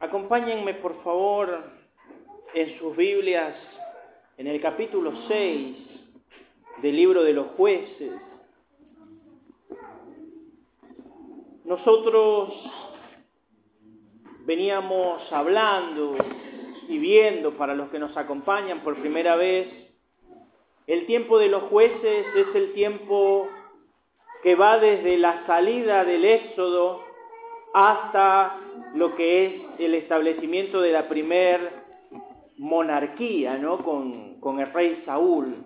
Acompáñenme por favor en sus Biblias en el capítulo 6 del libro de los jueces. Nosotros veníamos hablando y viendo para los que nos acompañan por primera vez, el tiempo de los jueces es el tiempo que va desde la salida del Éxodo hasta lo que es el establecimiento de la primer monarquía, ¿no? Con, con el rey Saúl.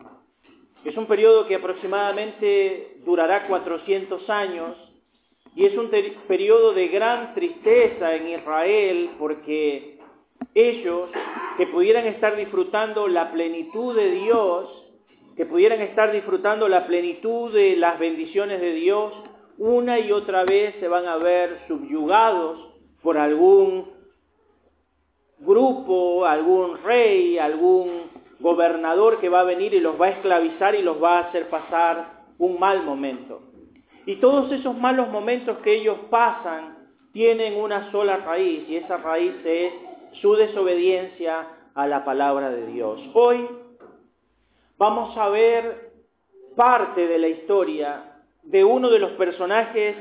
Es un periodo que aproximadamente durará 400 años y es un periodo de gran tristeza en Israel porque ellos que pudieran estar disfrutando la plenitud de Dios, que pudieran estar disfrutando la plenitud de las bendiciones de Dios, una y otra vez se van a ver subyugados por algún grupo, algún rey, algún gobernador que va a venir y los va a esclavizar y los va a hacer pasar un mal momento. Y todos esos malos momentos que ellos pasan tienen una sola raíz y esa raíz es su desobediencia a la palabra de Dios. Hoy vamos a ver parte de la historia de uno de los personajes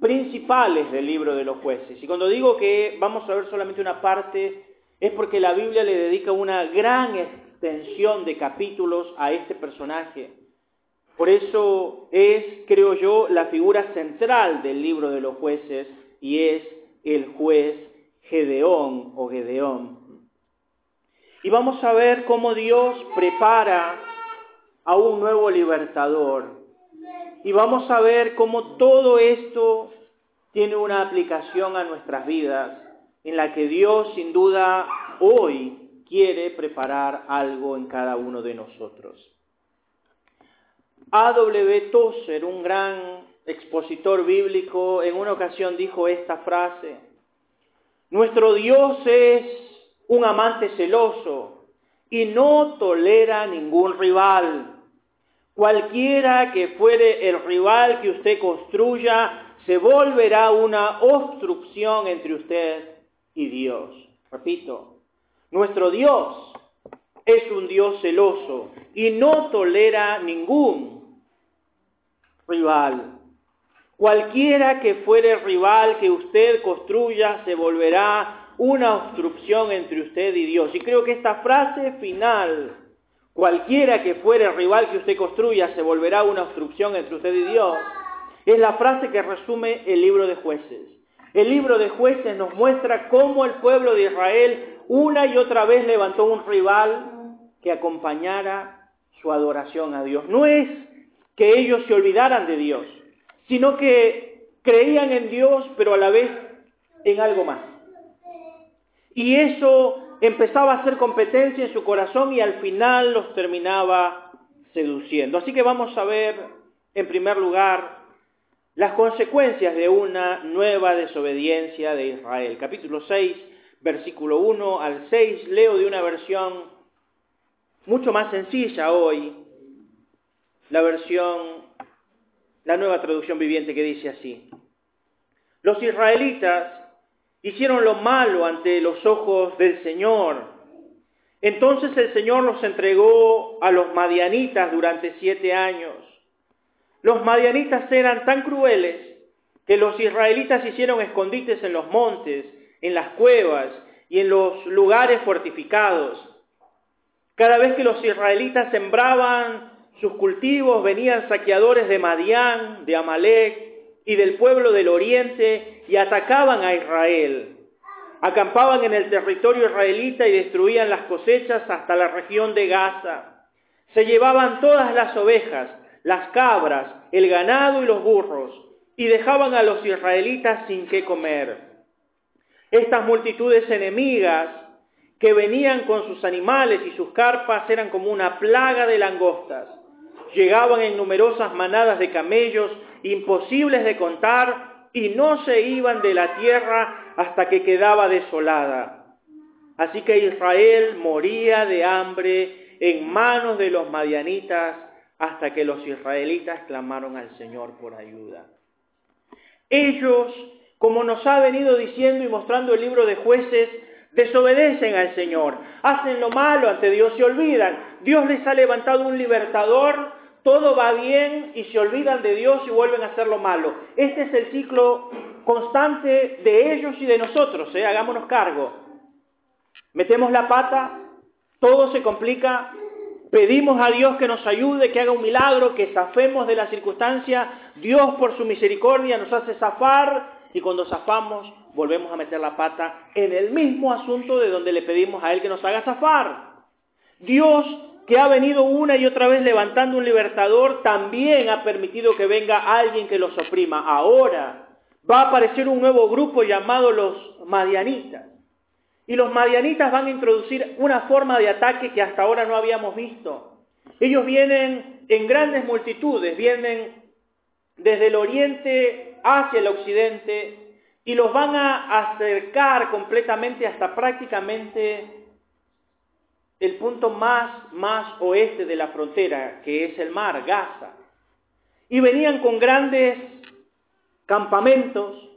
principales del libro de los jueces. Y cuando digo que vamos a ver solamente una parte, es porque la Biblia le dedica una gran extensión de capítulos a este personaje. Por eso es, creo yo, la figura central del libro de los jueces y es el juez Gedeón o Gedeón. Y vamos a ver cómo Dios prepara a un nuevo libertador. Y vamos a ver cómo todo esto tiene una aplicación a nuestras vidas, en la que Dios sin duda hoy quiere preparar algo en cada uno de nosotros. A.W. Tozer, un gran expositor bíblico, en una ocasión dijo esta frase, Nuestro Dios es un amante celoso y no tolera ningún rival. Cualquiera que fuere el rival que usted construya, se volverá una obstrucción entre usted y Dios. Repito, nuestro Dios es un Dios celoso y no tolera ningún rival. Cualquiera que fuere rival que usted construya se volverá una obstrucción entre usted y Dios. Y creo que esta frase final, cualquiera que fuere rival que usted construya se volverá una obstrucción entre usted y Dios, es la frase que resume el libro de jueces. El libro de jueces nos muestra cómo el pueblo de Israel una y otra vez levantó un rival que acompañara su adoración a Dios. No es que ellos se olvidaran de Dios, sino que creían en Dios, pero a la vez en algo más. Y eso empezaba a hacer competencia en su corazón y al final los terminaba seduciendo. Así que vamos a ver, en primer lugar, las consecuencias de una nueva desobediencia de Israel. Capítulo 6, versículo 1 al 6, leo de una versión mucho más sencilla hoy, la versión, la nueva traducción viviente que dice así. Los israelitas hicieron lo malo ante los ojos del Señor. Entonces el Señor los entregó a los madianitas durante siete años. Los madianitas eran tan crueles que los israelitas hicieron escondites en los montes, en las cuevas y en los lugares fortificados. Cada vez que los israelitas sembraban sus cultivos, venían saqueadores de Madián, de Amalek y del pueblo del oriente y atacaban a Israel. Acampaban en el territorio israelita y destruían las cosechas hasta la región de Gaza. Se llevaban todas las ovejas, las cabras, el ganado y los burros, y dejaban a los israelitas sin qué comer. Estas multitudes enemigas que venían con sus animales y sus carpas eran como una plaga de langostas. Llegaban en numerosas manadas de camellos, imposibles de contar, y no se iban de la tierra hasta que quedaba desolada. Así que Israel moría de hambre en manos de los madianitas hasta que los israelitas clamaron al Señor por ayuda. Ellos como nos ha venido diciendo y mostrando el libro de jueces, desobedecen al Señor, hacen lo malo ante Dios, se olvidan. Dios les ha levantado un libertador, todo va bien y se olvidan de Dios y vuelven a hacer lo malo. Este es el ciclo constante de ellos y de nosotros, ¿eh? hagámonos cargo. Metemos la pata, todo se complica, pedimos a Dios que nos ayude, que haga un milagro, que zafemos de la circunstancia, Dios por su misericordia nos hace zafar y cuando zafamos volvemos a meter la pata en el mismo asunto de donde le pedimos a Él que nos haga zafar. Dios que ha venido una y otra vez levantando un libertador, también ha permitido que venga alguien que los oprima. Ahora va a aparecer un nuevo grupo llamado los Madianitas. Y los Madianitas van a introducir una forma de ataque que hasta ahora no habíamos visto. Ellos vienen en grandes multitudes, vienen desde el oriente hacia el occidente y los van a acercar completamente hasta prácticamente el punto más, más oeste de la frontera, que es el mar, Gaza. Y venían con grandes campamentos,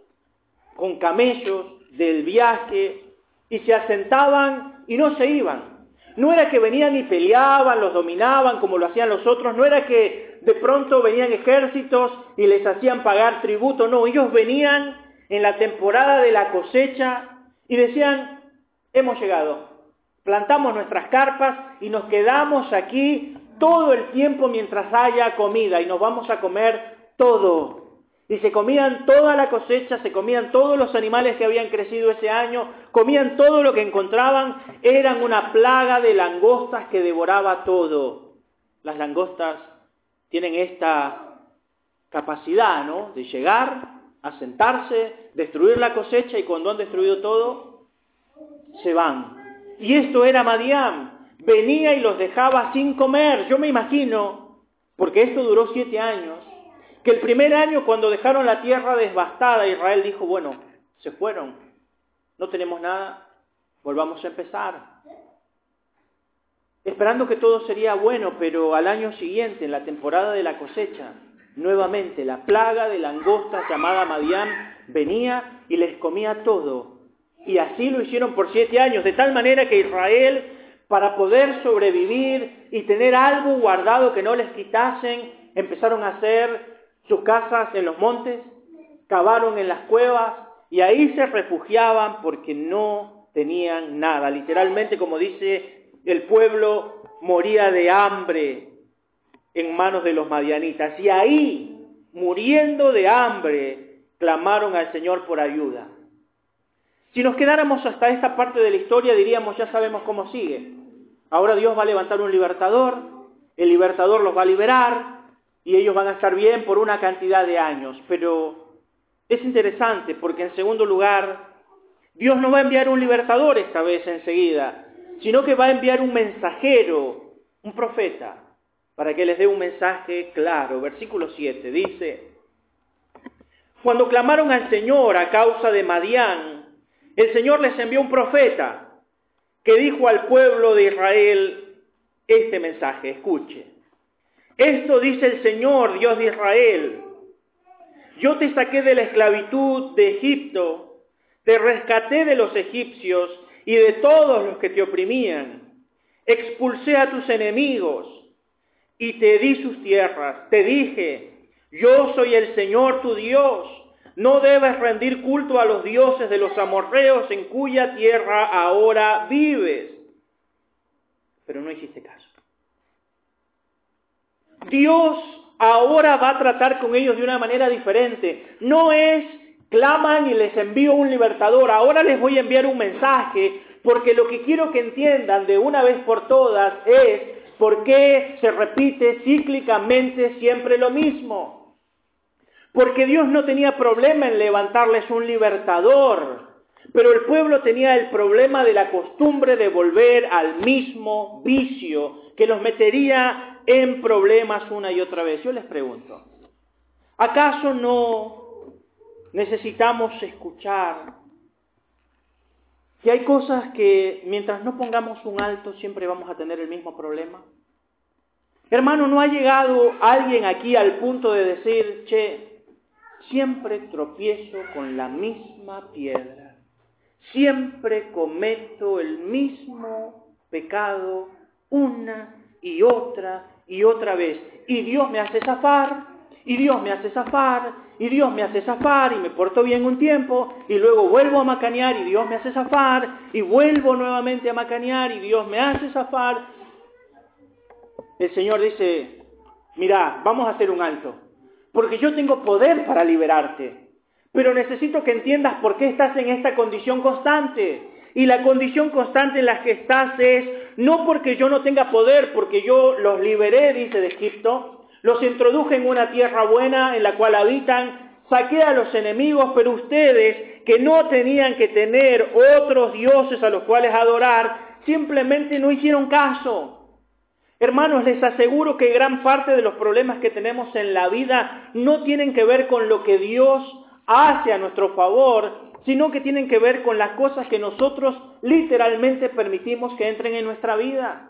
con camellos del viaje, y se asentaban y no se iban. No era que venían y peleaban, los dominaban como lo hacían los otros, no era que de pronto venían ejércitos y les hacían pagar tributo, no, ellos venían en la temporada de la cosecha y decían, hemos llegado, plantamos nuestras carpas y nos quedamos aquí todo el tiempo mientras haya comida y nos vamos a comer todo. Y se comían toda la cosecha, se comían todos los animales que habían crecido ese año, comían todo lo que encontraban, eran una plaga de langostas que devoraba todo. Las langostas tienen esta capacidad, ¿no? De llegar, a sentarse, destruir la cosecha y cuando han destruido todo, se van. Y esto era Madián. Venía y los dejaba sin comer. Yo me imagino, porque esto duró siete años, que el primer año cuando dejaron la tierra devastada, Israel dijo, bueno, se fueron, no tenemos nada, volvamos a empezar. Esperando que todo sería bueno, pero al año siguiente, en la temporada de la cosecha, nuevamente la plaga de langostas llamada Madián venía y les comía todo. Y así lo hicieron por siete años, de tal manera que Israel, para poder sobrevivir y tener algo guardado que no les quitasen, empezaron a hacer sus casas en los montes, cavaron en las cuevas y ahí se refugiaban porque no tenían nada. Literalmente, como dice, el pueblo moría de hambre en manos de los madianitas. Y ahí, muriendo de hambre, clamaron al Señor por ayuda. Si nos quedáramos hasta esta parte de la historia, diríamos, ya sabemos cómo sigue. Ahora Dios va a levantar un libertador, el libertador los va a liberar, y ellos van a estar bien por una cantidad de años. Pero es interesante porque en segundo lugar, Dios no va a enviar un libertador esta vez enseguida, sino que va a enviar un mensajero, un profeta, para que les dé un mensaje claro. Versículo 7 dice, cuando clamaron al Señor a causa de Madián, el Señor les envió un profeta que dijo al pueblo de Israel este mensaje, escuche. Esto dice el Señor, Dios de Israel. Yo te saqué de la esclavitud de Egipto, te rescaté de los egipcios y de todos los que te oprimían. Expulsé a tus enemigos y te di sus tierras. Te dije, yo soy el Señor tu Dios. No debes rendir culto a los dioses de los amorreos en cuya tierra ahora vives. Pero no hiciste caso. Dios ahora va a tratar con ellos de una manera diferente. No es claman y les envío un libertador, ahora les voy a enviar un mensaje, porque lo que quiero que entiendan de una vez por todas es por qué se repite cíclicamente siempre lo mismo. Porque Dios no tenía problema en levantarles un libertador, pero el pueblo tenía el problema de la costumbre de volver al mismo vicio que los metería en problemas una y otra vez. Yo les pregunto, ¿acaso no necesitamos escuchar que hay cosas que mientras no pongamos un alto siempre vamos a tener el mismo problema? Hermano, ¿no ha llegado alguien aquí al punto de decir, che, siempre tropiezo con la misma piedra. Siempre cometo el mismo pecado una y otra y otra vez. Y Dios me hace zafar, y Dios me hace zafar, y Dios me hace zafar, y me porto bien un tiempo, y luego vuelvo a macanear, y Dios me hace zafar, y vuelvo nuevamente a macanear, y Dios me hace zafar. El Señor dice, mira, vamos a hacer un alto, porque yo tengo poder para liberarte, pero necesito que entiendas por qué estás en esta condición constante. Y la condición constante en la que estás es no porque yo no tenga poder, porque yo los liberé, dice de Egipto, los introduje en una tierra buena en la cual habitan, saqué a los enemigos, pero ustedes que no tenían que tener otros dioses a los cuales adorar, simplemente no hicieron caso. Hermanos, les aseguro que gran parte de los problemas que tenemos en la vida no tienen que ver con lo que Dios hace a nuestro favor, sino que tienen que ver con las cosas que nosotros literalmente permitimos que entren en nuestra vida.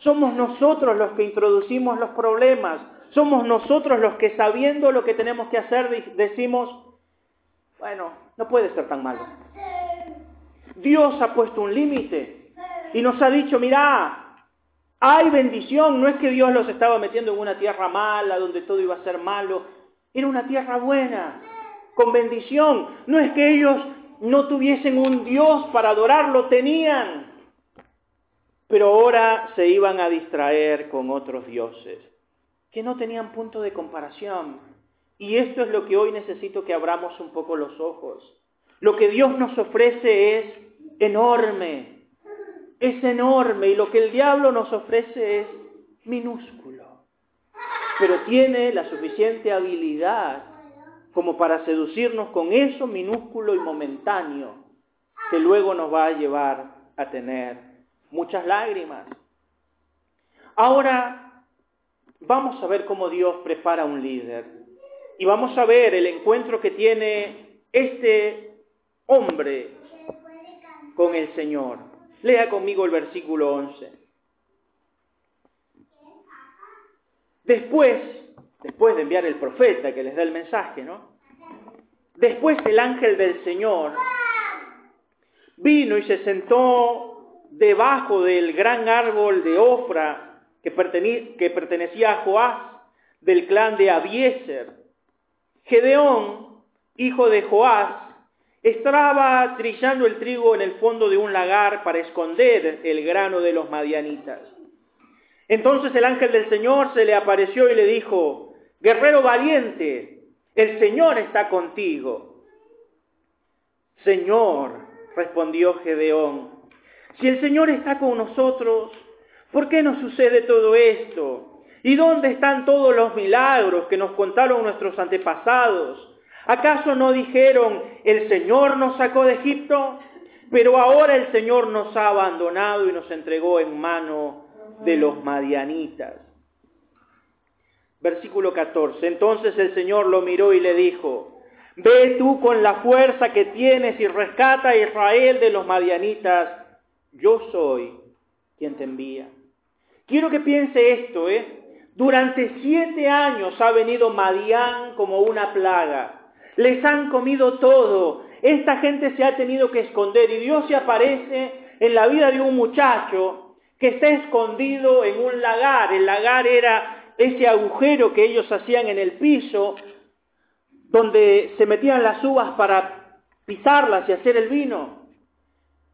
Somos nosotros los que introducimos los problemas, somos nosotros los que sabiendo lo que tenemos que hacer decimos, bueno, no puede ser tan malo. Dios ha puesto un límite y nos ha dicho, mira, hay bendición, no es que Dios los estaba metiendo en una tierra mala donde todo iba a ser malo, era una tierra buena con bendición. No es que ellos no tuviesen un Dios para adorarlo, tenían. Pero ahora se iban a distraer con otros dioses que no tenían punto de comparación. Y esto es lo que hoy necesito que abramos un poco los ojos. Lo que Dios nos ofrece es enorme, es enorme y lo que el diablo nos ofrece es minúsculo. Pero tiene la suficiente habilidad como para seducirnos con eso minúsculo y momentáneo que luego nos va a llevar a tener muchas lágrimas. Ahora vamos a ver cómo Dios prepara un líder y vamos a ver el encuentro que tiene este hombre con el Señor. Lea conmigo el versículo 11. Después después de enviar el profeta que les da el mensaje, ¿no? Después el ángel del Señor vino y se sentó debajo del gran árbol de Ofra que, pertenecía a Joás del clan de Abieser. Gedeón, hijo de Joás, estaba trillando el trigo en el fondo de un lagar para esconder el grano de los madianitas. Entonces el ángel del Señor se le apareció y le dijo, Guerrero valiente, el Señor está contigo. Señor, respondió Gedeón, si el Señor está con nosotros, ¿por qué nos sucede todo esto? ¿Y dónde están todos los milagros que nos contaron nuestros antepasados? ¿Acaso no dijeron, el Señor nos sacó de Egipto? Pero ahora el Señor nos ha abandonado y nos entregó en mano de los madianitas. Versículo 14. Entonces el Señor lo miró y le dijo, ve tú con la fuerza que tienes y rescata a Israel de los madianitas. Yo soy quien te envía. Quiero que piense esto, ¿eh? Durante siete años ha venido Madián como una plaga. Les han comido todo. Esta gente se ha tenido que esconder y Dios se aparece en la vida de un muchacho que está escondido en un lagar. El lagar era ese agujero que ellos hacían en el piso, donde se metían las uvas para pisarlas y hacer el vino.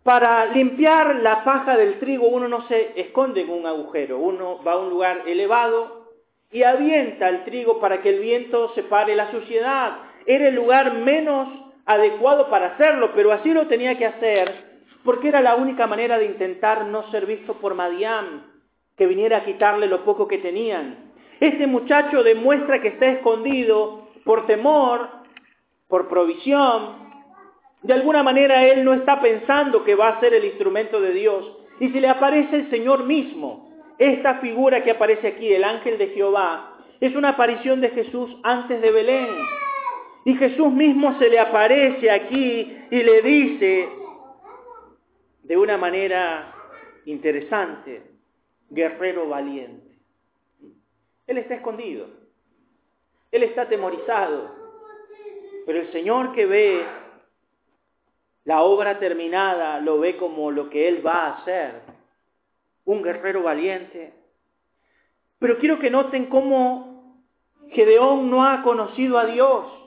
Para limpiar la paja del trigo uno no se esconde en un agujero, uno va a un lugar elevado y avienta el trigo para que el viento separe la suciedad. Era el lugar menos adecuado para hacerlo, pero así lo tenía que hacer porque era la única manera de intentar no ser visto por Madián, que viniera a quitarle lo poco que tenían. Este muchacho demuestra que está escondido por temor, por provisión. De alguna manera él no está pensando que va a ser el instrumento de Dios. Y si le aparece el Señor mismo, esta figura que aparece aquí, el ángel de Jehová, es una aparición de Jesús antes de Belén. Y Jesús mismo se le aparece aquí y le dice de una manera interesante, guerrero valiente. Él está escondido. Él está atemorizado. Pero el Señor que ve la obra terminada lo ve como lo que Él va a hacer, un guerrero valiente. Pero quiero que noten cómo Gedeón no ha conocido a Dios.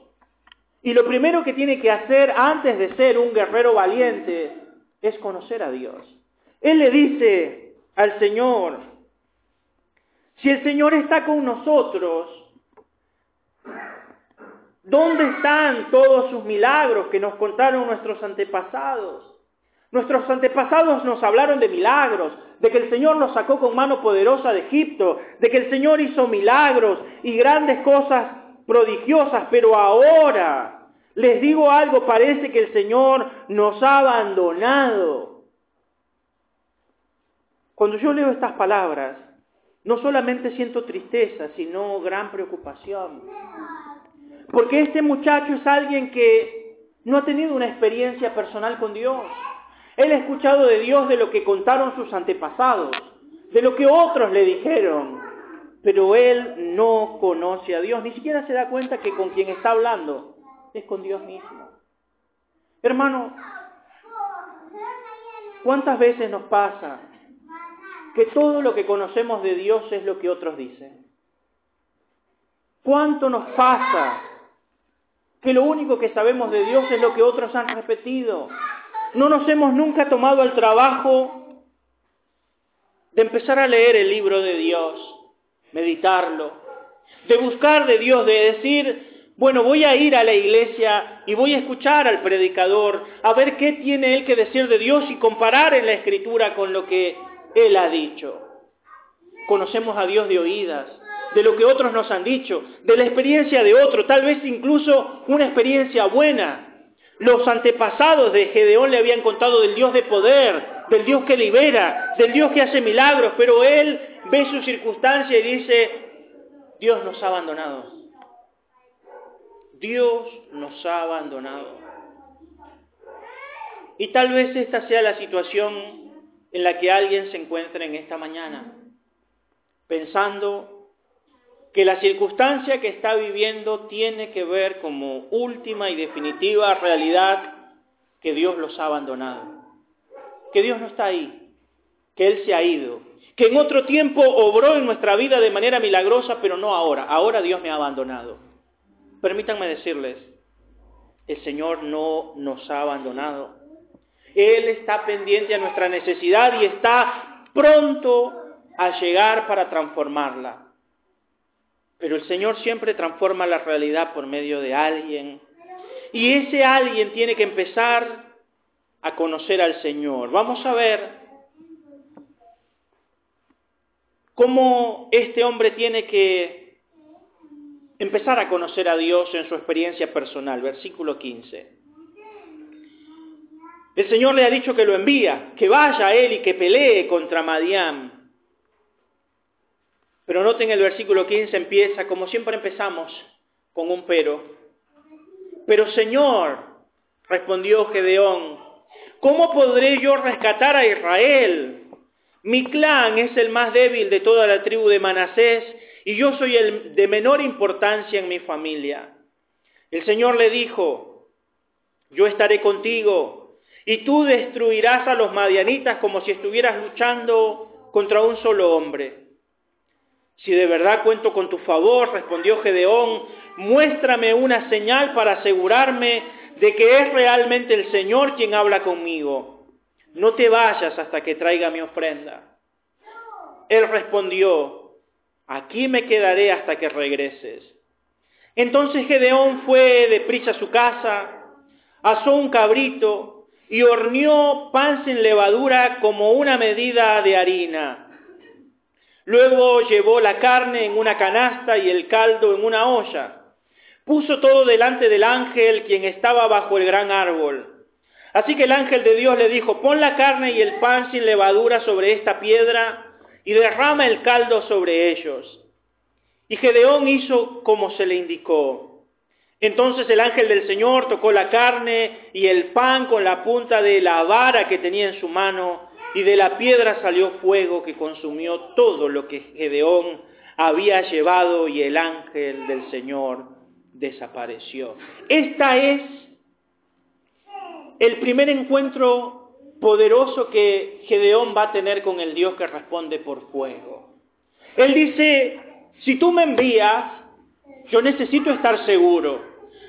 Y lo primero que tiene que hacer antes de ser un guerrero valiente es conocer a Dios. Él le dice al Señor, si el Señor está con nosotros, ¿dónde están todos sus milagros que nos contaron nuestros antepasados? Nuestros antepasados nos hablaron de milagros, de que el Señor nos sacó con mano poderosa de Egipto, de que el Señor hizo milagros y grandes cosas prodigiosas, pero ahora les digo algo, parece que el Señor nos ha abandonado. Cuando yo leo estas palabras, no solamente siento tristeza, sino gran preocupación. Porque este muchacho es alguien que no ha tenido una experiencia personal con Dios. Él ha escuchado de Dios de lo que contaron sus antepasados, de lo que otros le dijeron, pero él no conoce a Dios, ni siquiera se da cuenta que con quien está hablando es con Dios mismo. Hermano, ¿cuántas veces nos pasa que todo lo que conocemos de Dios es lo que otros dicen? ¿Cuánto nos pasa que lo único que sabemos de Dios es lo que otros han repetido? No nos hemos nunca tomado el trabajo de empezar a leer el libro de Dios, meditarlo, de buscar de Dios, de decir, bueno, voy a ir a la iglesia y voy a escuchar al predicador, a ver qué tiene él que decir de Dios y comparar en la escritura con lo que él ha dicho. Conocemos a Dios de oídas, de lo que otros nos han dicho, de la experiencia de otro, tal vez incluso una experiencia buena. Los antepasados de Gedeón le habían contado del Dios de poder, del Dios que libera, del Dios que hace milagros, pero él ve su circunstancia y dice, Dios nos ha abandonado. Dios nos ha abandonado. Y tal vez esta sea la situación en la que alguien se encuentra en esta mañana, pensando que la circunstancia que está viviendo tiene que ver como última y definitiva realidad que Dios los ha abandonado, que Dios no está ahí, que Él se ha ido, que en otro tiempo obró en nuestra vida de manera milagrosa, pero no ahora, ahora Dios me ha abandonado. Permítanme decirles, el Señor no nos ha abandonado. Él está pendiente a nuestra necesidad y está pronto a llegar para transformarla. Pero el Señor siempre transforma la realidad por medio de alguien. Y ese alguien tiene que empezar a conocer al Señor. Vamos a ver cómo este hombre tiene que empezar a conocer a Dios en su experiencia personal. Versículo 15. El Señor le ha dicho que lo envía, que vaya a él y que pelee contra Madián. Pero noten el versículo 15 empieza, como siempre empezamos, con un pero. Pero Señor, respondió Gedeón, ¿cómo podré yo rescatar a Israel? Mi clan es el más débil de toda la tribu de Manasés y yo soy el de menor importancia en mi familia. El Señor le dijo, yo estaré contigo y tú destruirás a los madianitas como si estuvieras luchando contra un solo hombre. Si de verdad cuento con tu favor, respondió Gedeón, muéstrame una señal para asegurarme de que es realmente el Señor quien habla conmigo. No te vayas hasta que traiga mi ofrenda. Él respondió, aquí me quedaré hasta que regreses. Entonces Gedeón fue deprisa a su casa, asó un cabrito y horneó pan sin levadura como una medida de harina. Luego llevó la carne en una canasta y el caldo en una olla. Puso todo delante del ángel quien estaba bajo el gran árbol. Así que el ángel de Dios le dijo, pon la carne y el pan sin levadura sobre esta piedra y derrama el caldo sobre ellos. Y Gedeón hizo como se le indicó. Entonces el ángel del Señor tocó la carne y el pan con la punta de la vara que tenía en su mano y de la piedra salió fuego que consumió todo lo que Gedeón había llevado y el ángel del Señor desapareció. Esta es el primer encuentro poderoso que Gedeón va a tener con el Dios que responde por fuego. Él dice, si tú me envías, yo necesito estar seguro.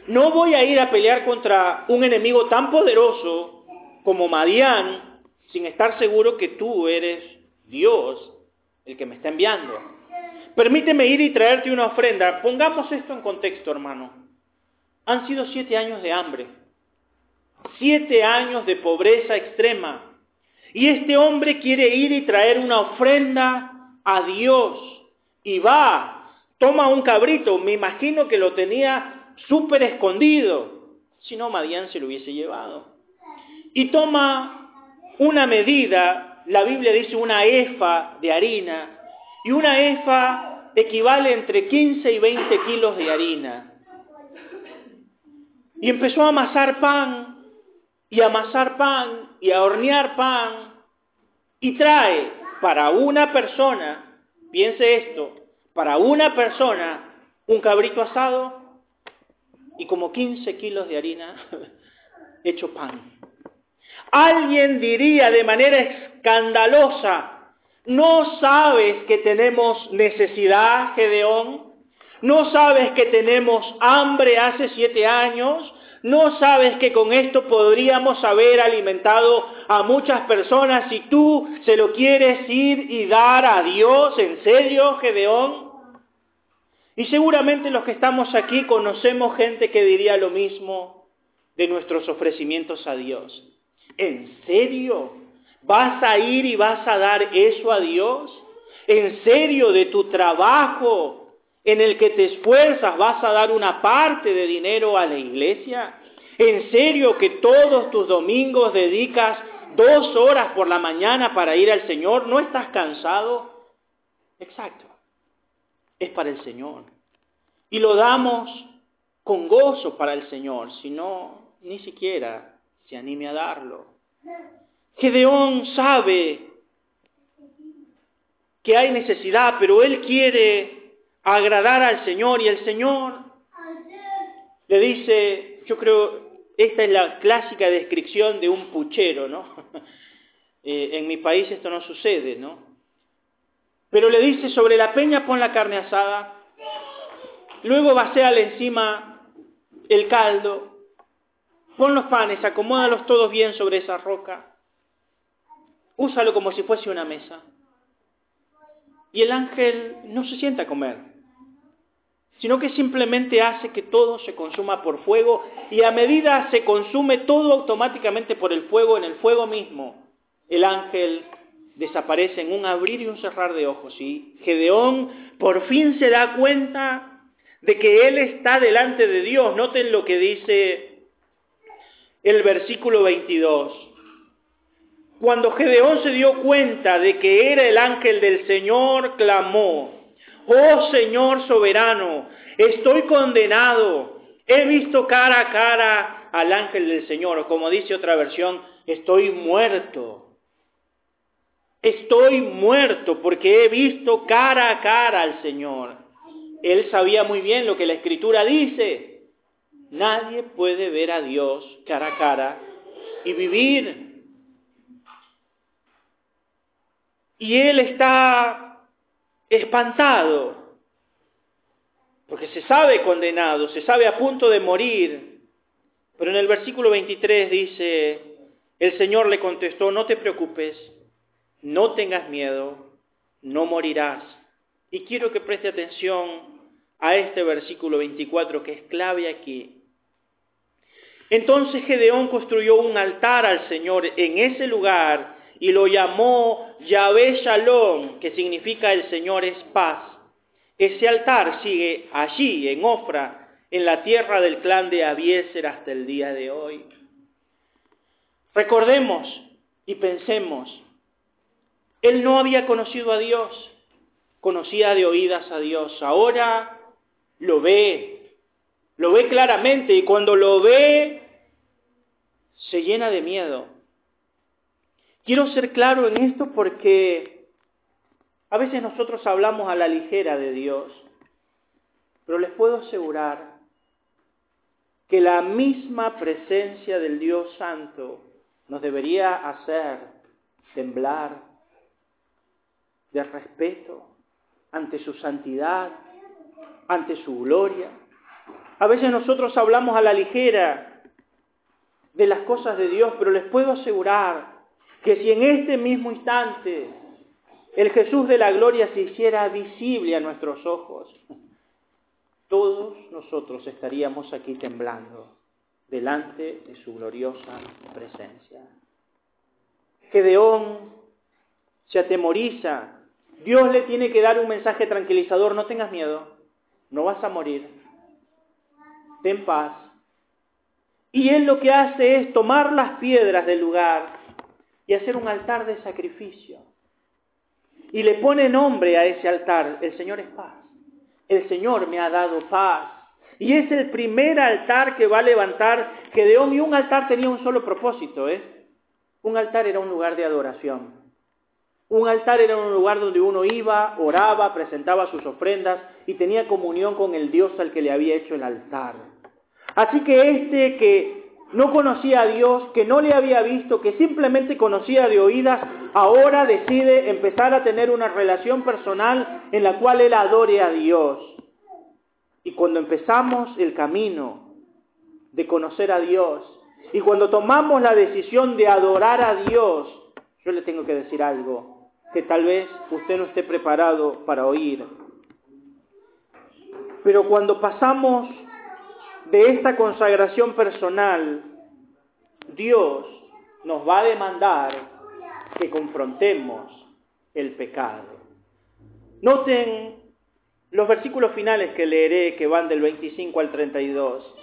No voy a ir a pelear contra un enemigo tan poderoso como Madián sin estar seguro que tú eres Dios el que me está enviando. Permíteme ir y traerte una ofrenda. Pongamos esto en contexto, hermano. Han sido siete años de hambre, siete años de pobreza extrema. Y este hombre quiere ir y traer una ofrenda a Dios. Y va, toma un cabrito, me imagino que lo tenía súper escondido. Si no, Madián se lo hubiese llevado. Y toma una medida, la Biblia dice una efa de harina, y una efa equivale entre 15 y 20 kilos de harina. Y empezó a amasar pan, y a amasar pan, y a hornear pan, y trae para una persona, piense esto, para una persona un cabrito asado y como 15 kilos de harina hecho pan. Alguien diría de manera escandalosa, ¿no sabes que tenemos necesidad, Gedeón? ¿No sabes que tenemos hambre hace siete años? ¿No sabes que con esto podríamos haber alimentado a muchas personas si tú se lo quieres ir y dar a Dios? ¿En serio, Gedeón? Y seguramente los que estamos aquí conocemos gente que diría lo mismo de nuestros ofrecimientos a Dios. ¿En serio? ¿Vas a ir y vas a dar eso a Dios? ¿En serio de tu trabajo en el que te esfuerzas vas a dar una parte de dinero a la iglesia? ¿En serio que todos tus domingos dedicas dos horas por la mañana para ir al Señor? ¿No estás cansado? Exacto. Es para el Señor. Y lo damos con gozo para el Señor, si no, ni siquiera se anime a darlo. Gedeón sabe que hay necesidad, pero él quiere agradar al Señor y el Señor le dice, yo creo, esta es la clásica descripción de un puchero, ¿no? Eh, en mi país esto no sucede, ¿no? Pero le dice, sobre la peña pon la carne asada, luego vaceale encima el caldo, Pon los panes, acomódalos todos bien sobre esa roca. Úsalo como si fuese una mesa. Y el ángel no se sienta a comer, sino que simplemente hace que todo se consuma por fuego y a medida se consume todo automáticamente por el fuego, en el fuego mismo, el ángel desaparece en un abrir y un cerrar de ojos. Y Gedeón por fin se da cuenta de que él está delante de Dios. Noten lo que dice el versículo 22. Cuando Gedeón se dio cuenta de que era el ángel del Señor, clamó, oh Señor soberano, estoy condenado, he visto cara a cara al ángel del Señor, o como dice otra versión, estoy muerto. Estoy muerto porque he visto cara a cara al Señor. Él sabía muy bien lo que la escritura dice. Nadie puede ver a Dios cara a cara y vivir. Y él está espantado, porque se sabe condenado, se sabe a punto de morir. Pero en el versículo 23 dice, el Señor le contestó, no te preocupes, no tengas miedo, no morirás. Y quiero que preste atención a este versículo 24 que es clave aquí. Entonces Gedeón construyó un altar al Señor en ese lugar y lo llamó Yahvé Shalom, que significa el Señor es paz. Ese altar sigue allí, en Ofra, en la tierra del clan de Abieser hasta el día de hoy. Recordemos y pensemos, él no había conocido a Dios, conocía de oídas a Dios, ahora lo ve, lo ve claramente y cuando lo ve se llena de miedo. Quiero ser claro en esto porque a veces nosotros hablamos a la ligera de Dios, pero les puedo asegurar que la misma presencia del Dios Santo nos debería hacer temblar de respeto ante su santidad, ante su gloria. A veces nosotros hablamos a la ligera de las cosas de Dios, pero les puedo asegurar que si en este mismo instante el Jesús de la gloria se hiciera visible a nuestros ojos, todos nosotros estaríamos aquí temblando delante de su gloriosa presencia. Gedeón se atemoriza. Dios le tiene que dar un mensaje tranquilizador. No tengas miedo. No vas a morir. Ten paz. Y él lo que hace es tomar las piedras del lugar y hacer un altar de sacrificio. Y le pone nombre a ese altar. El Señor es paz. El Señor me ha dado paz. Y es el primer altar que va a levantar Gedeón. Y un altar tenía un solo propósito, ¿eh? Un altar era un lugar de adoración. Un altar era un lugar donde uno iba, oraba, presentaba sus ofrendas y tenía comunión con el Dios al que le había hecho el altar. Así que este que no conocía a Dios, que no le había visto, que simplemente conocía de oídas, ahora decide empezar a tener una relación personal en la cual él adore a Dios. Y cuando empezamos el camino de conocer a Dios, y cuando tomamos la decisión de adorar a Dios, yo le tengo que decir algo que tal vez usted no esté preparado para oír. Pero cuando pasamos de esta consagración personal, Dios nos va a demandar que confrontemos el pecado. Noten los versículos finales que leeré, que van del 25 al 32.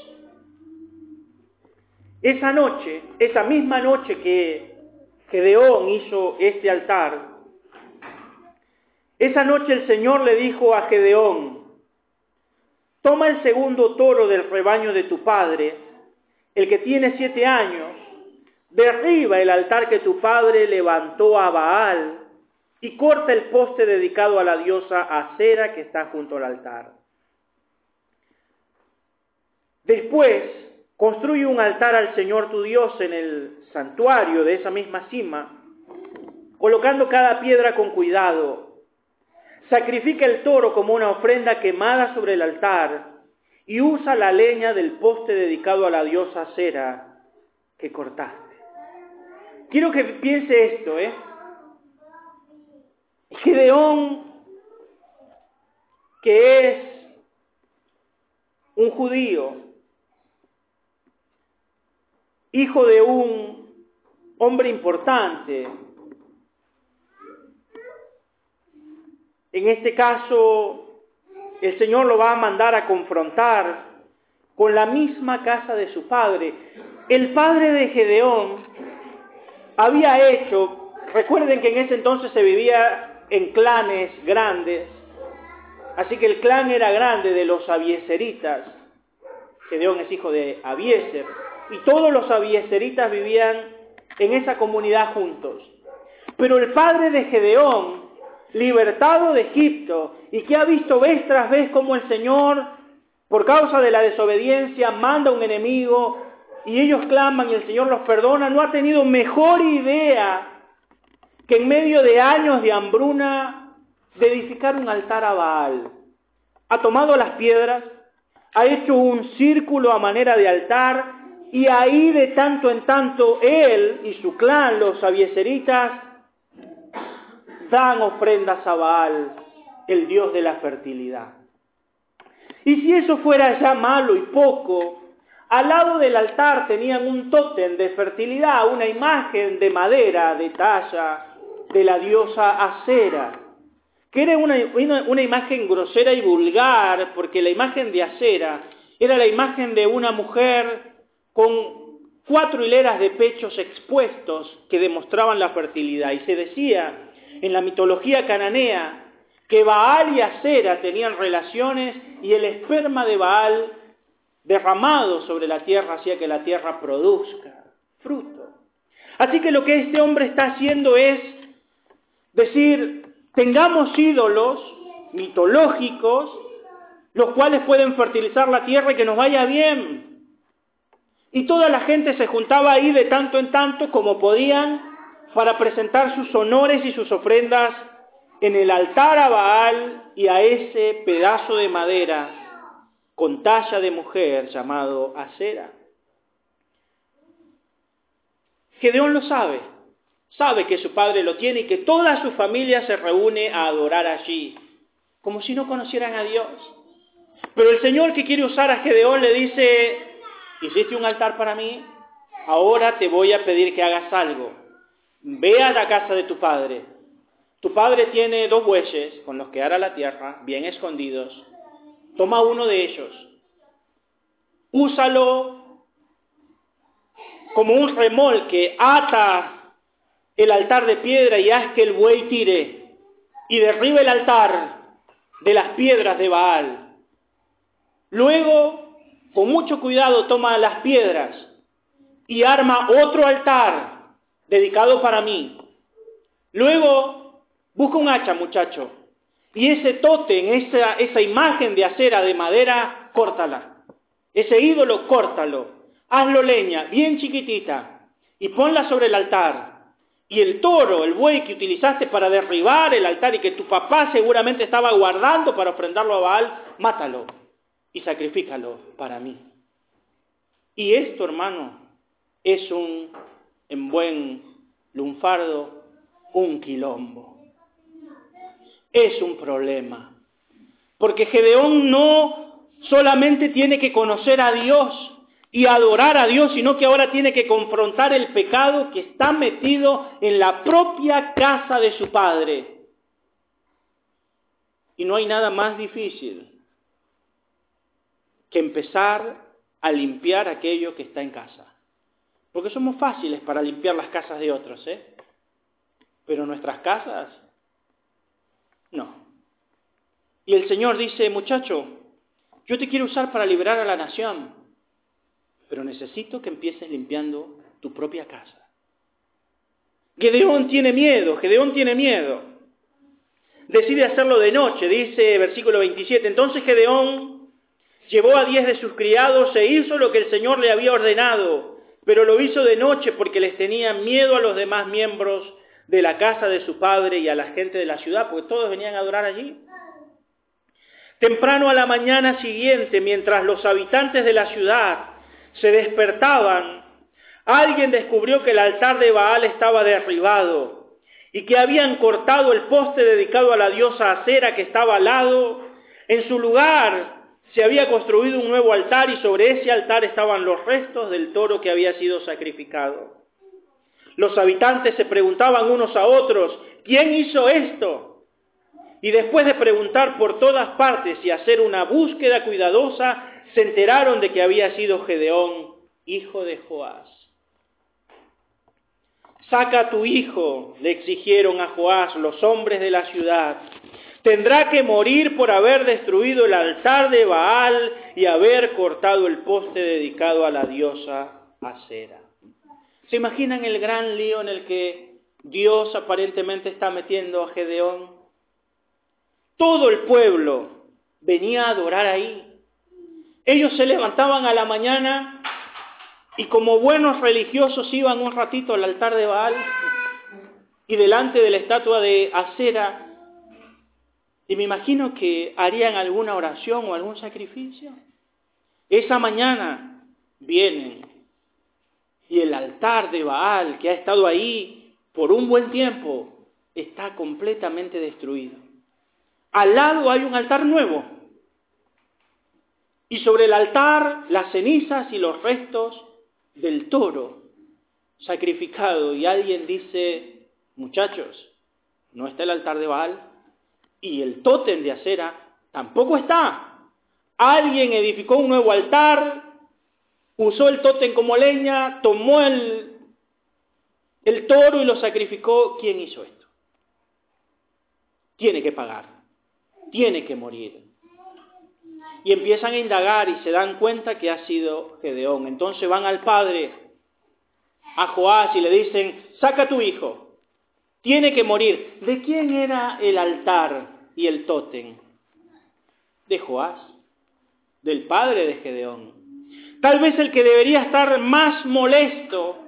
Esa noche, esa misma noche que Gedeón hizo este altar, esa noche el Señor le dijo a Gedeón, toma el segundo toro del rebaño de tu padre, el que tiene siete años, derriba el altar que tu padre levantó a Baal y corta el poste dedicado a la diosa Acera que está junto al altar. Después, construye un altar al Señor tu Dios en el santuario de esa misma cima, colocando cada piedra con cuidado. Sacrifica el toro como una ofrenda quemada sobre el altar y usa la leña del poste dedicado a la diosa Cera que cortaste. Quiero que piense esto, ¿eh? Gedeón, que es un judío, hijo de un hombre importante, en este caso el Señor lo va a mandar a confrontar con la misma casa de su padre. El padre de Gedeón había hecho, recuerden que en ese entonces se vivía en clanes grandes, así que el clan era grande de los abieseritas, Gedeón es hijo de Abieser, y todos los abieseritas vivían en esa comunidad juntos. Pero el padre de Gedeón, libertado de Egipto, y que ha visto vez tras vez como el Señor, por causa de la desobediencia, manda un enemigo, y ellos claman y el Señor los perdona, no ha tenido mejor idea que en medio de años de hambruna de edificar un altar a Baal. Ha tomado las piedras, ha hecho un círculo a manera de altar y ahí de tanto en tanto él y su clan, los abieseritas, dan ofrendas a Baal, el dios de la fertilidad. Y si eso fuera ya malo y poco, al lado del altar tenían un tótem de fertilidad, una imagen de madera de talla de la diosa Acera, que era una, una, imagen grosera y vulgar, porque la imagen de Acera era la imagen de una mujer con cuatro hileras de pechos expuestos que demostraban la fertilidad. Y se decía en la mitología cananea que Baal y Acera tenían relaciones y el esperma de Baal derramado sobre la tierra hacía que la tierra produzca fruto. Así que lo que este hombre está haciendo es decir, tengamos ídolos mitológicos, los cuales pueden fertilizar la tierra y que nos vaya bien. Y toda la gente se juntaba ahí de tanto en tanto como podían para presentar sus honores y sus ofrendas en el altar a Baal y a ese pedazo de madera con talla de mujer llamado Acera. Gedeón lo sabe, sabe que su padre lo tiene y que toda su familia se reúne a adorar allí, como si no conocieran a Dios. Pero el Señor que quiere usar a Gedeón le dice, hiciste un altar para mí, ahora te voy a pedir que hagas algo. Ve a la casa de tu padre. Tu padre tiene dos bueyes con los que hará la tierra, bien escondidos. Toma uno de ellos. Úsalo como un remolque, ata el altar de piedra y haz que el buey tire y derribe el altar de las piedras de Baal. Luego, con mucho cuidado, toma las piedras y arma otro altar dedicado para mí. Luego, busca un hacha, muchacho, y ese tótem, esa, esa imagen de acera de madera, córtala. Ese ídolo, córtalo. Hazlo leña, bien chiquitita, y ponla sobre el altar. Y el toro, el buey que utilizaste para derribar el altar y que tu papá seguramente estaba guardando para ofrendarlo a Baal, mátalo y sacrifícalo para mí. Y esto, hermano, es un, en buen lunfardo, un quilombo. Es un problema. Porque Gedeón no solamente tiene que conocer a Dios y adorar a Dios, sino que ahora tiene que confrontar el pecado que está metido en la propia casa de su padre. Y no hay nada más difícil que empezar a limpiar aquello que está en casa. Porque somos fáciles para limpiar las casas de otros, ¿eh? Pero nuestras casas, no. Y el Señor dice, muchacho, yo te quiero usar para liberar a la nación, pero necesito que empieces limpiando tu propia casa. Gedeón tiene miedo, Gedeón tiene miedo. Decide hacerlo de noche, dice versículo 27. Entonces Gedeón llevó a diez de sus criados e hizo lo que el Señor le había ordenado, pero lo hizo de noche porque les tenía miedo a los demás miembros de la casa de su padre y a la gente de la ciudad, porque todos venían a adorar allí. Temprano a la mañana siguiente, mientras los habitantes de la ciudad se despertaban, alguien descubrió que el altar de Baal estaba derribado y que habían cortado el poste dedicado a la diosa Acera que estaba al lado. En su lugar se había construido un nuevo altar y sobre ese altar estaban los restos del toro que había sido sacrificado. Los habitantes se preguntaban unos a otros, ¿quién hizo esto? Y después de preguntar por todas partes y hacer una búsqueda cuidadosa, se enteraron de que había sido Gedeón, hijo de Joás. Saca a tu hijo, le exigieron a Joás los hombres de la ciudad. Tendrá que morir por haber destruido el altar de Baal y haber cortado el poste dedicado a la diosa Acera. ¿Se imaginan el gran lío en el que Dios aparentemente está metiendo a Gedeón? Todo el pueblo venía a adorar ahí. Ellos se levantaban a la mañana y como buenos religiosos iban un ratito al altar de Baal y delante de la estatua de Acera y me imagino que harían alguna oración o algún sacrificio. Esa mañana vienen y el altar de Baal que ha estado ahí por un buen tiempo está completamente destruido. Al lado hay un altar nuevo y sobre el altar las cenizas y los restos del toro sacrificado. Y alguien dice, muchachos, no está el altar de Baal y el tótem de acera tampoco está. Alguien edificó un nuevo altar, usó el tótem como leña, tomó el, el toro y lo sacrificó. ¿Quién hizo esto? Tiene que pagar, tiene que morir y empiezan a indagar y se dan cuenta que ha sido Gedeón. Entonces van al padre, a Joás, y le dicen, saca a tu hijo, tiene que morir. ¿De quién era el altar y el tótem? De Joás, del padre de Gedeón. Tal vez el que debería estar más molesto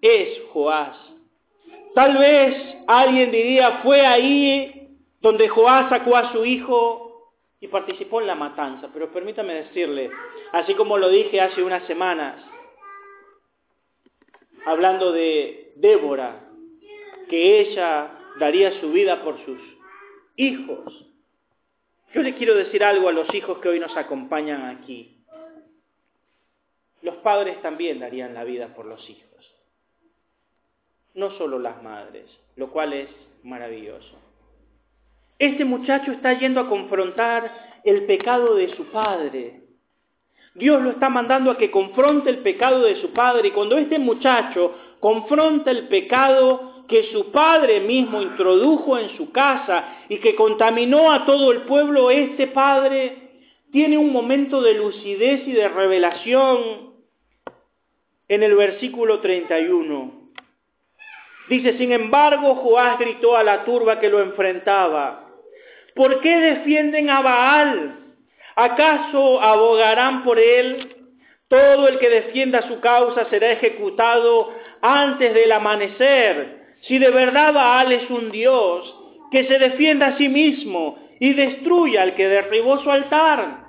es Joás. Tal vez alguien diría, fue ahí donde Joás sacó a su hijo y participó en la matanza. Pero permítame decirle, así como lo dije hace unas semanas, hablando de Débora, que ella daría su vida por sus hijos. Yo le quiero decir algo a los hijos que hoy nos acompañan aquí. Los padres también darían la vida por los hijos. No solo las madres, lo cual es maravilloso. Este muchacho está yendo a confrontar el pecado de su padre. Dios lo está mandando a que confronte el pecado de su padre. Y cuando este muchacho confronta el pecado que su padre mismo introdujo en su casa y que contaminó a todo el pueblo, este padre tiene un momento de lucidez y de revelación en el versículo 31. Dice, sin embargo, Joás gritó a la turba que lo enfrentaba, ¿por qué defienden a Baal? ¿Acaso abogarán por él? Todo el que defienda su causa será ejecutado antes del amanecer. Si de verdad Baal es un Dios, que se defienda a sí mismo y destruya al que derribó su altar.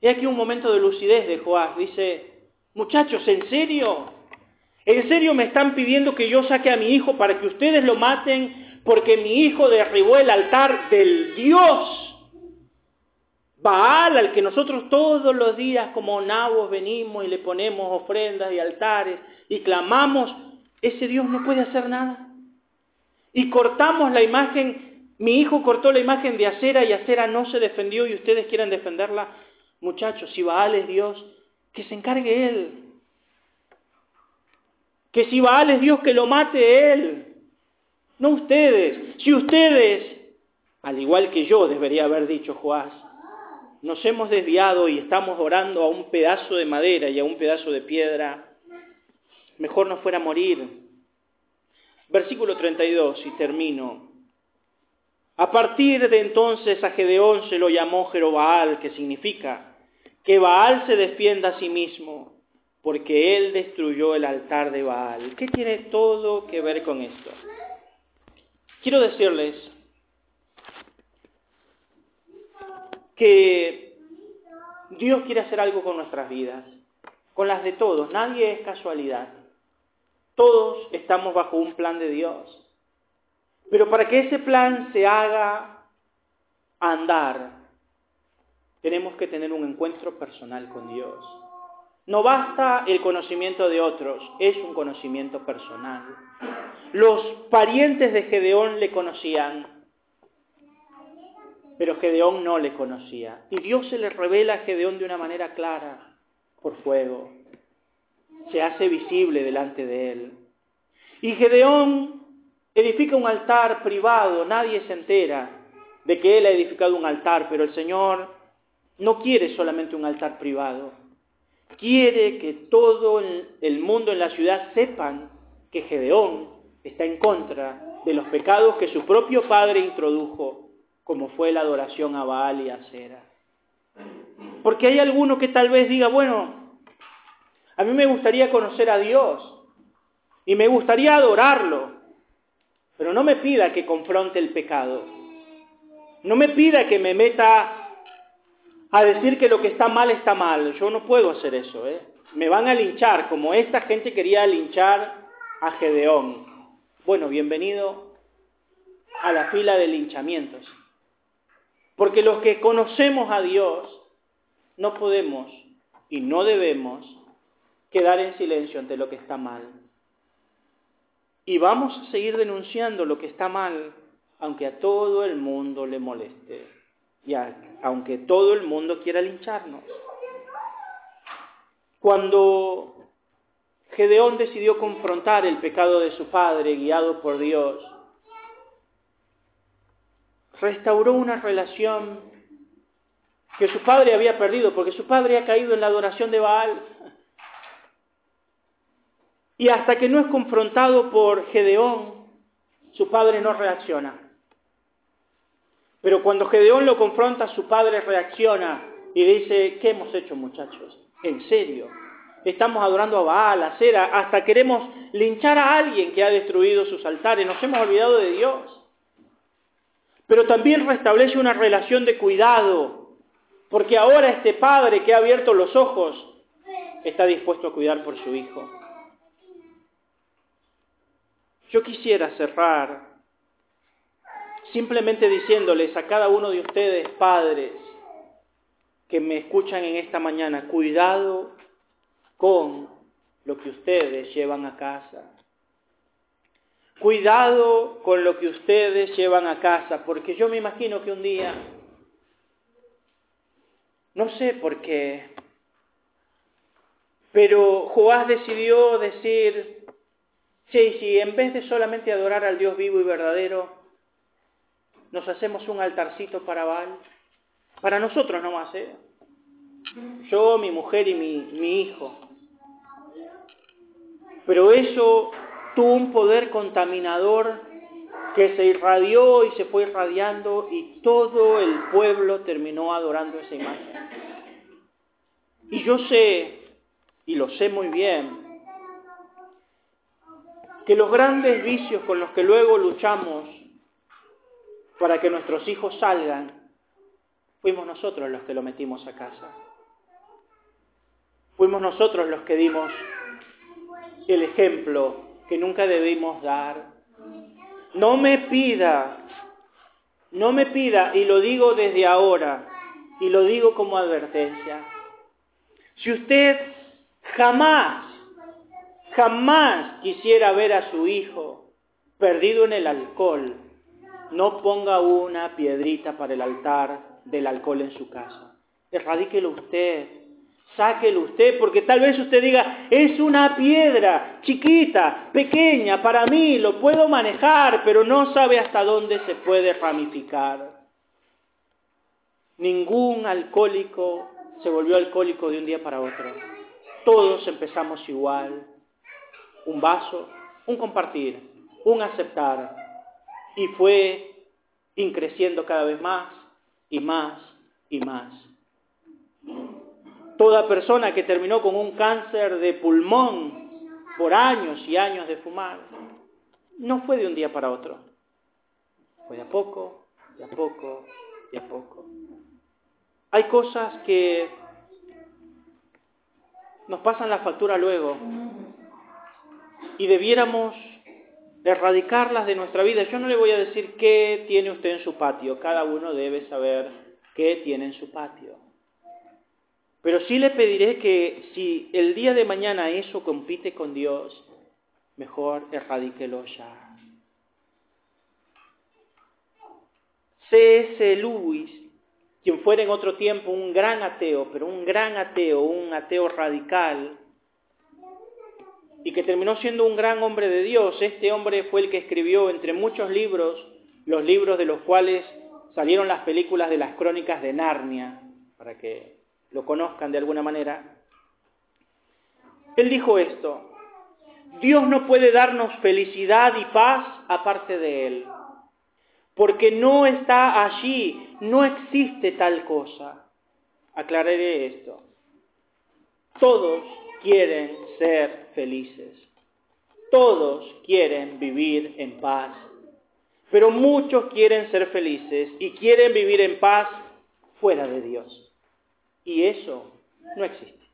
Y aquí un momento de lucidez de Joás. Dice, muchachos, ¿en serio? ¿En serio me están pidiendo que yo saque a mi hijo para que ustedes lo maten porque mi hijo derribó el altar del Dios? Baal, al que nosotros todos los días como nabos venimos y le ponemos ofrendas y altares y clamamos, ese Dios no puede hacer nada. Y cortamos la imagen, mi hijo cortó la imagen de Acera y Acera no se defendió y ustedes quieren defenderla. Muchachos, si Baal es Dios, que se encargue Él. Que si Baal es Dios, que lo mate Él. No ustedes. Si ustedes, al igual que yo debería haber dicho Joás, nos hemos desviado y estamos orando a un pedazo de madera y a un pedazo de piedra, mejor no fuera morir. Versículo 32, y termino. A partir de entonces a Gedeón se lo llamó Jerobaal, que significa que Baal se defienda a sí mismo, porque él destruyó el altar de Baal. ¿Qué tiene todo que ver con esto? Quiero decirles que Dios quiere hacer algo con nuestras vidas, con las de todos. Nadie es casualidad. Todos estamos bajo un plan de Dios. Pero para que ese plan se haga andar, tenemos que tener un encuentro personal con Dios. No basta el conocimiento de otros, es un conocimiento personal. Los parientes de Gedeón le conocían, pero Gedeón no le conocía. Y Dios se le revela a Gedeón de una manera clara, por fuego. Se hace visible delante de él. Y Gedeón edifica un altar privado, nadie se entera de que él ha edificado un altar, pero el Señor no quiere solamente un altar privado. Quiere que todo el mundo en la ciudad sepan que Gedeón está en contra de los pecados que su propio padre introdujo como fue la adoración a Baal y a Cera. Porque hay alguno que tal vez diga, bueno, a mí me gustaría conocer a Dios y me gustaría adorarlo, pero no me pida que confronte el pecado. No me pida que me meta a decir que lo que está mal está mal. Yo no puedo hacer eso. ¿eh? Me van a linchar, como esta gente quería linchar a Gedeón. Bueno, bienvenido a la fila de linchamientos. Porque los que conocemos a Dios no podemos y no debemos quedar en silencio ante lo que está mal. Y vamos a seguir denunciando lo que está mal, aunque a todo el mundo le moleste, y aunque todo el mundo quiera lincharnos. Cuando Gedeón decidió confrontar el pecado de su padre, guiado por Dios, restauró una relación que su padre había perdido, porque su padre ha caído en la adoración de Baal. Y hasta que no es confrontado por Gedeón, su padre no reacciona. Pero cuando Gedeón lo confronta, su padre reacciona y dice, ¿qué hemos hecho muchachos? ¿En serio? Estamos adorando a Baal, a Cera, hasta queremos linchar a alguien que ha destruido sus altares, nos hemos olvidado de Dios. Pero también restablece una relación de cuidado, porque ahora este padre que ha abierto los ojos está dispuesto a cuidar por su hijo. Yo quisiera cerrar simplemente diciéndoles a cada uno de ustedes, padres, que me escuchan en esta mañana, cuidado con lo que ustedes llevan a casa. Cuidado con lo que ustedes llevan a casa, porque yo me imagino que un día, no sé por qué, pero Joás decidió decir, che, si en vez de solamente adorar al Dios vivo y verdadero, nos hacemos un altarcito para Baal, para nosotros nomás, ¿eh? Yo, mi mujer y mi, mi hijo. Pero eso tuvo un poder contaminador que se irradió y se fue irradiando y todo el pueblo terminó adorando esa imagen. Y yo sé, y lo sé muy bien, que los grandes vicios con los que luego luchamos para que nuestros hijos salgan, fuimos nosotros los que lo metimos a casa. Fuimos nosotros los que dimos el ejemplo que nunca debimos dar. No me pida, no me pida, y lo digo desde ahora, y lo digo como advertencia, si usted jamás, jamás quisiera ver a su hijo perdido en el alcohol, no ponga una piedrita para el altar del alcohol en su casa. Erradíquelo usted sáquelo usted, porque tal vez usted diga, es una piedra chiquita, pequeña, para mí lo puedo manejar, pero no sabe hasta dónde se puede ramificar. Ningún alcohólico se volvió alcohólico de un día para otro. Todos empezamos igual. Un vaso, un compartir, un aceptar. Y fue increciendo cada vez más y más y más. Toda persona que terminó con un cáncer de pulmón por años y años de fumar, no fue de un día para otro. Fue de a poco, de a poco, de a poco. Hay cosas que nos pasan la factura luego y debiéramos erradicarlas de nuestra vida. Yo no le voy a decir qué tiene usted en su patio, cada uno debe saber qué tiene en su patio. Pero sí le pediré que si el día de mañana eso compite con Dios, mejor erradíquelo ya. C.S. Lewis, quien fuera en otro tiempo un gran ateo, pero un gran ateo, un ateo radical, y que terminó siendo un gran hombre de Dios. Este hombre fue el que escribió entre muchos libros, los libros de los cuales salieron las películas de las crónicas de Narnia, para que lo conozcan de alguna manera, él dijo esto, Dios no puede darnos felicidad y paz aparte de Él, porque no está allí, no existe tal cosa. Aclararé esto. Todos quieren ser felices, todos quieren vivir en paz, pero muchos quieren ser felices y quieren vivir en paz fuera de Dios. Y eso no existe.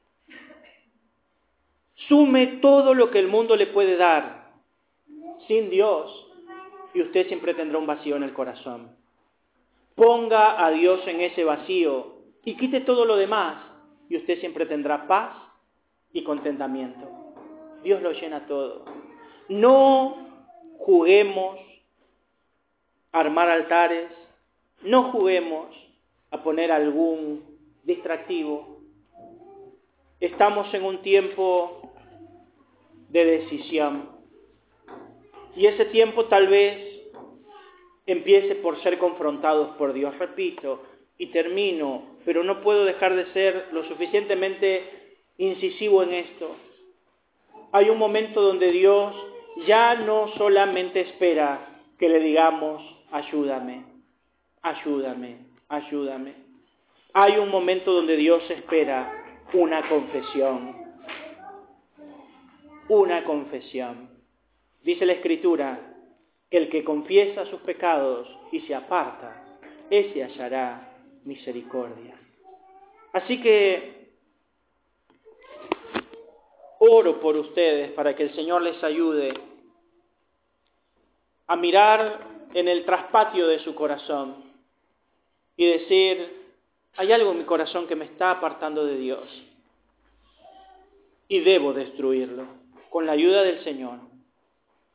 Sume todo lo que el mundo le puede dar sin Dios y usted siempre tendrá un vacío en el corazón. Ponga a Dios en ese vacío y quite todo lo demás y usted siempre tendrá paz y contentamiento. Dios lo llena todo. No juguemos a armar altares, no juguemos a poner algún distractivo. Estamos en un tiempo de decisión. Y ese tiempo tal vez empiece por ser confrontados por Dios. Repito y termino, pero no puedo dejar de ser lo suficientemente incisivo en esto. Hay un momento donde Dios ya no solamente espera que le digamos, ayúdame, ayúdame, ayúdame hay un momento donde Dios espera una confesión. Una confesión. Dice la Escritura que el que confiesa sus pecados y se aparta, ese hallará misericordia. Así que oro por ustedes para que el Señor les ayude a mirar en el traspatio de su corazón y decir, hay algo en mi corazón que me está apartando de Dios y debo destruirlo con la ayuda del Señor.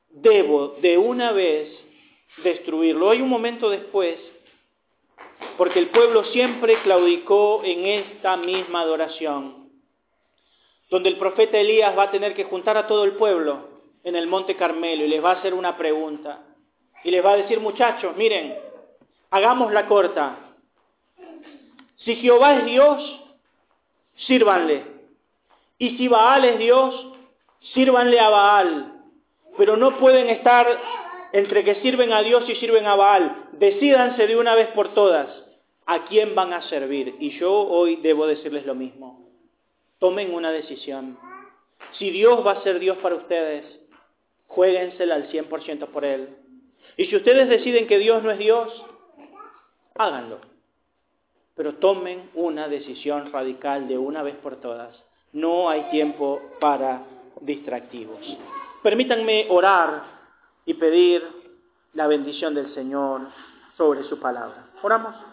Debo de una vez destruirlo. Hay un momento después, porque el pueblo siempre claudicó en esta misma adoración, donde el profeta Elías va a tener que juntar a todo el pueblo en el monte Carmelo y les va a hacer una pregunta. Y les va a decir, muchachos, miren, hagamos la corta. Si Jehová es Dios, sírvanle. Y si Baal es Dios, sírvanle a Baal. Pero no pueden estar entre que sirven a Dios y sirven a Baal. Decídanse de una vez por todas a quién van a servir. Y yo hoy debo decirles lo mismo. Tomen una decisión. Si Dios va a ser Dios para ustedes, jueguensela al 100% por Él. Y si ustedes deciden que Dios no es Dios, háganlo. Pero tomen una decisión radical de una vez por todas. No hay tiempo para distractivos. Permítanme orar y pedir la bendición del Señor sobre su palabra. Oramos.